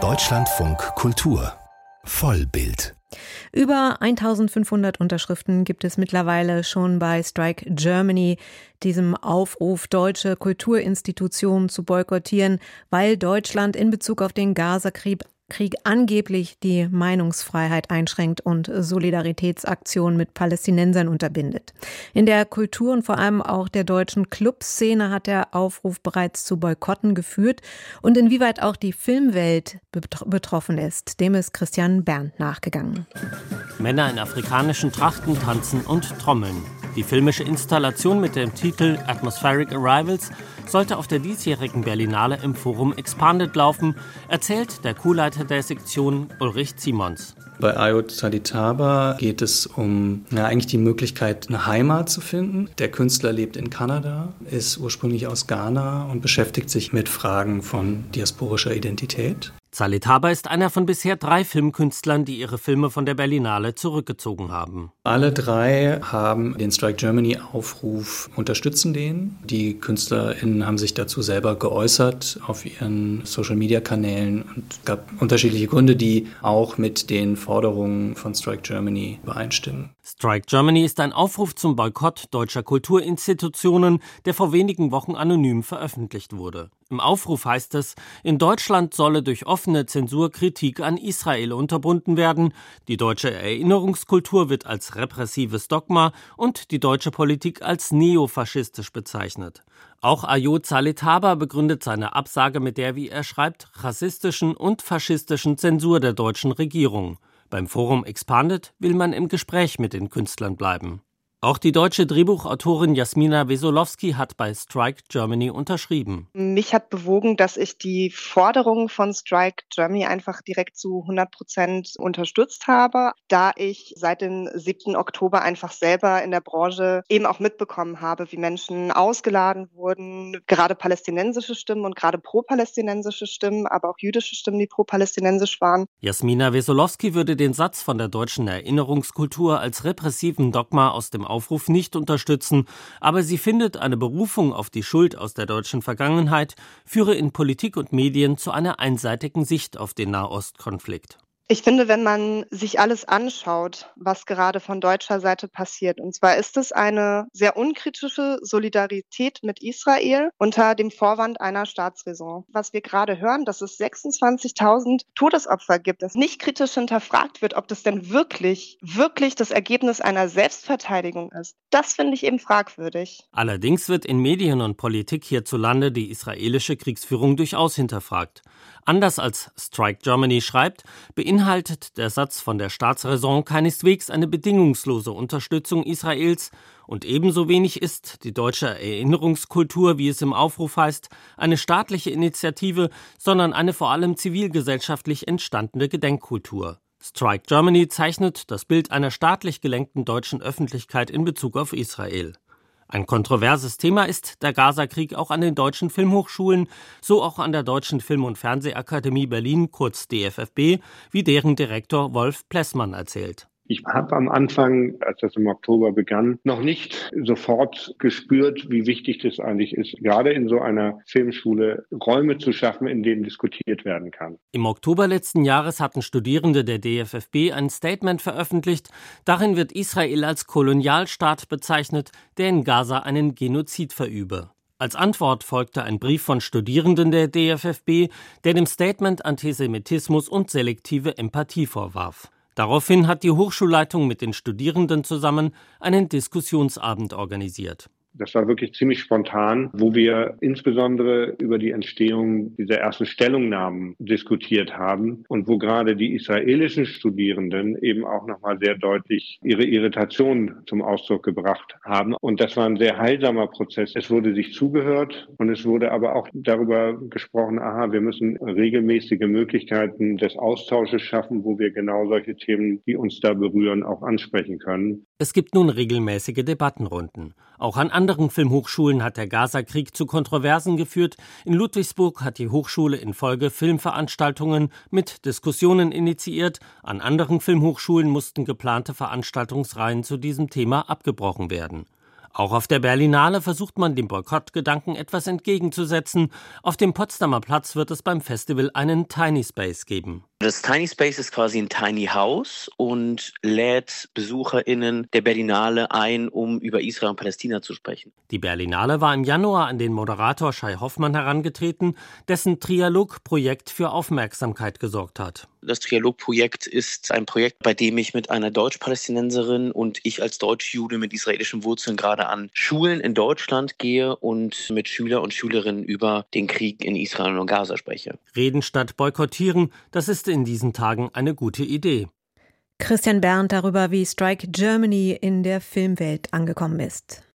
Deutschlandfunk Kultur. Vollbild. Über 1500 Unterschriften gibt es mittlerweile schon bei Strike Germany, diesem Aufruf, deutsche Kulturinstitutionen zu boykottieren, weil Deutschland in Bezug auf den Gazakrieg Krieg angeblich die Meinungsfreiheit einschränkt und Solidaritätsaktionen mit Palästinensern unterbindet. In der Kultur und vor allem auch der deutschen Clubszene hat der Aufruf bereits zu Boykotten geführt und inwieweit auch die Filmwelt betroffen ist, dem ist Christian Berndt nachgegangen. Männer in afrikanischen Trachten tanzen und trommeln. Die filmische Installation mit dem Titel Atmospheric Arrivals sollte auf der diesjährigen Berlinale im Forum Expanded laufen, erzählt der Co-Leiter der Sektion Ulrich Simons. Bei Ayot Salitaba geht es um ja, eigentlich die Möglichkeit, eine Heimat zu finden. Der Künstler lebt in Kanada, ist ursprünglich aus Ghana und beschäftigt sich mit Fragen von diasporischer Identität. Salitaba ist einer von bisher drei Filmkünstlern, die ihre Filme von der Berlinale zurückgezogen haben. Alle drei haben den Strike Germany Aufruf, unterstützen den. Die KünstlerInnen haben sich dazu selber geäußert auf ihren Social Media Kanälen und gab unterschiedliche Gründe, die auch mit den Forderungen von Strike Germany übereinstimmen. Strike Germany ist ein Aufruf zum Boykott deutscher Kulturinstitutionen, der vor wenigen Wochen anonym veröffentlicht wurde. Im Aufruf heißt es, in Deutschland solle durch offene Zensur Kritik an Israel unterbunden werden, die deutsche Erinnerungskultur wird als repressives Dogma und die deutsche Politik als neofaschistisch bezeichnet. Auch Ayot Saletaba begründet seine Absage mit der, wie er schreibt, rassistischen und faschistischen Zensur der deutschen Regierung. Beim Forum Expanded will man im Gespräch mit den Künstlern bleiben. Auch die deutsche Drehbuchautorin Jasmina Wesolowski hat bei Strike Germany unterschrieben. Mich hat bewogen, dass ich die Forderungen von Strike Germany einfach direkt zu 100 Prozent unterstützt habe, da ich seit dem 7. Oktober einfach selber in der Branche eben auch mitbekommen habe, wie Menschen ausgeladen wurden, gerade palästinensische Stimmen und gerade pro-palästinensische Stimmen, aber auch jüdische Stimmen, die pro-palästinensisch waren. Jasmina Wesolowski würde den Satz von der deutschen Erinnerungskultur als repressiven Dogma aus dem Aufruf nicht unterstützen, aber sie findet, eine Berufung auf die Schuld aus der deutschen Vergangenheit führe in Politik und Medien zu einer einseitigen Sicht auf den Nahostkonflikt. Ich finde, wenn man sich alles anschaut, was gerade von deutscher Seite passiert, und zwar ist es eine sehr unkritische Solidarität mit Israel unter dem Vorwand einer Staatsräson. Was wir gerade hören, dass es 26.000 Todesopfer gibt, dass nicht kritisch hinterfragt wird, ob das denn wirklich, wirklich das Ergebnis einer Selbstverteidigung ist. Das finde ich eben fragwürdig. Allerdings wird in Medien und Politik hierzulande die israelische Kriegsführung durchaus hinterfragt. Anders als Strike Germany schreibt, beinhaltet der Satz von der Staatsräson keineswegs eine bedingungslose Unterstützung Israels und ebenso wenig ist die deutsche Erinnerungskultur, wie es im Aufruf heißt, eine staatliche Initiative, sondern eine vor allem zivilgesellschaftlich entstandene Gedenkkultur. Strike Germany zeichnet das Bild einer staatlich gelenkten deutschen Öffentlichkeit in Bezug auf Israel. Ein kontroverses Thema ist der Gazakrieg auch an den deutschen Filmhochschulen, so auch an der Deutschen Film- und Fernsehakademie Berlin, kurz DFFB, wie deren Direktor Wolf Plessmann erzählt. Ich habe am Anfang, als das im Oktober begann, noch nicht sofort gespürt, wie wichtig das eigentlich ist, gerade in so einer Filmschule Räume zu schaffen, in denen diskutiert werden kann. Im Oktober letzten Jahres hatten Studierende der DFFB ein Statement veröffentlicht. Darin wird Israel als Kolonialstaat bezeichnet, der in Gaza einen Genozid verübe. Als Antwort folgte ein Brief von Studierenden der DFFB, der dem Statement Antisemitismus und selektive Empathie vorwarf. Daraufhin hat die Hochschulleitung mit den Studierenden zusammen einen Diskussionsabend organisiert. Das war wirklich ziemlich spontan, wo wir insbesondere über die Entstehung dieser ersten Stellungnahmen diskutiert haben und wo gerade die israelischen Studierenden eben auch nochmal sehr deutlich ihre Irritation zum Ausdruck gebracht haben. Und das war ein sehr heilsamer Prozess. Es wurde sich zugehört und es wurde aber auch darüber gesprochen, aha, wir müssen regelmäßige Möglichkeiten des Austausches schaffen, wo wir genau solche Themen, die uns da berühren, auch ansprechen können. Es gibt nun regelmäßige Debattenrunden. Auch an anderen Filmhochschulen hat der Gazakrieg zu Kontroversen geführt. In Ludwigsburg hat die Hochschule in Folge Filmveranstaltungen mit Diskussionen initiiert. An anderen Filmhochschulen mussten geplante Veranstaltungsreihen zu diesem Thema abgebrochen werden. Auch auf der Berlinale versucht man dem Boykottgedanken etwas entgegenzusetzen. Auf dem Potsdamer Platz wird es beim Festival einen Tiny Space geben. Das Tiny Space ist quasi ein Tiny House und lädt BesucherInnen der Berlinale ein, um über Israel und Palästina zu sprechen. Die Berlinale war im Januar an den Moderator Shai Hoffmann herangetreten, dessen Trialogprojekt für Aufmerksamkeit gesorgt hat. Das Trialogprojekt ist ein Projekt, bei dem ich mit einer Deutsch-Palästinenserin und ich als Deutschjude mit israelischen Wurzeln gerade an Schulen in Deutschland gehe und mit Schüler und Schülerinnen über den Krieg in Israel und Gaza spreche. Reden statt boykottieren, das ist in diesen Tagen eine gute Idee. Christian Berndt darüber, wie Strike Germany in der Filmwelt angekommen ist.